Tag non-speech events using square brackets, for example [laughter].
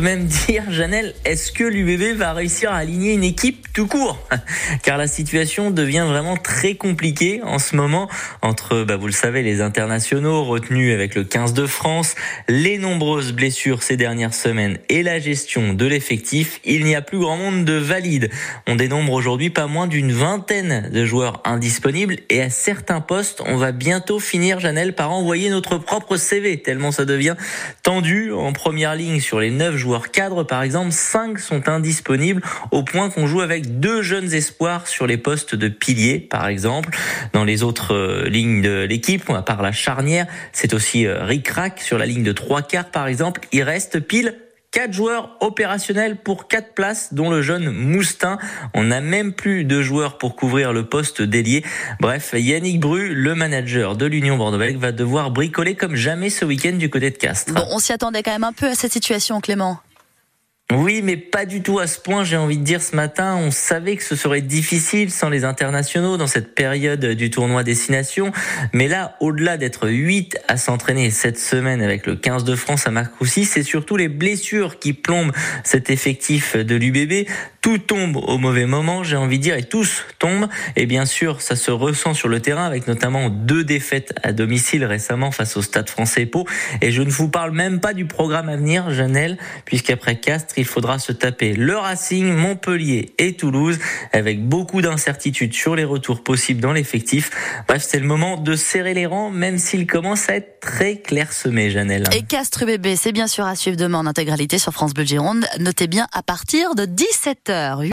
même [laughs] dire, Janelle, est-ce que l'UBB va réussir à aligner une équipe tout court [laughs] Car la situation devient vraiment très compliquée en ce moment entre, bah, vous le savez, les internationaux retenus avec le 15 de France, les nombreuses blessures ces dernières semaines et la gestion de l'effectif. Il n'y a plus grand monde de valides. On dénombre aujourd'hui pas moins d'une vingtaine de joueurs indisponibles et à certains postes, on va bientôt finir, Janelle, par envoyer notre propre CV, tellement ça devient tendu. En première ligne, sur les 9 joueurs cadres, par exemple, 5 sont indisponibles au point qu'on joue avec deux jeunes espoirs sur les postes de piliers, par exemple. Dans les autres euh, lignes de l'équipe, à part la charnière, c'est aussi euh, Rick Rack sur la ligne de trois quarts, par exemple. Il reste pile Quatre joueurs opérationnels pour quatre places, dont le jeune Moustin. On n'a même plus de joueurs pour couvrir le poste d'ailier. Bref, Yannick Bru, le manager de l'Union bordeaux va devoir bricoler comme jamais ce week-end du côté de Castres. On s'y attendait quand même un peu à cette situation, Clément. Oui, mais pas du tout à ce point, j'ai envie de dire ce matin. On savait que ce serait difficile sans les internationaux dans cette période du tournoi Destination. Mais là, au-delà d'être 8 à s'entraîner cette semaine avec le 15 de France à Marcoussis, c'est surtout les blessures qui plombent cet effectif de l'UBB. Tout tombe au mauvais moment, j'ai envie de dire, et tous tombent. Et bien sûr, ça se ressent sur le terrain avec notamment deux défaites à domicile récemment face au Stade français Pau. Et je ne vous parle même pas du programme à venir, Janelle, puisqu'après Castres, il faudra se taper le Racing, Montpellier et Toulouse avec beaucoup d'incertitudes sur les retours possibles dans l'effectif. Bref, c'est le moment de serrer les rangs, même s'il commence à être très clairsemé, Janelle. Et Castres bébé, c'est bien sûr à suivre demain en intégralité sur France Bleu Gironde. Notez bien à partir de 17h.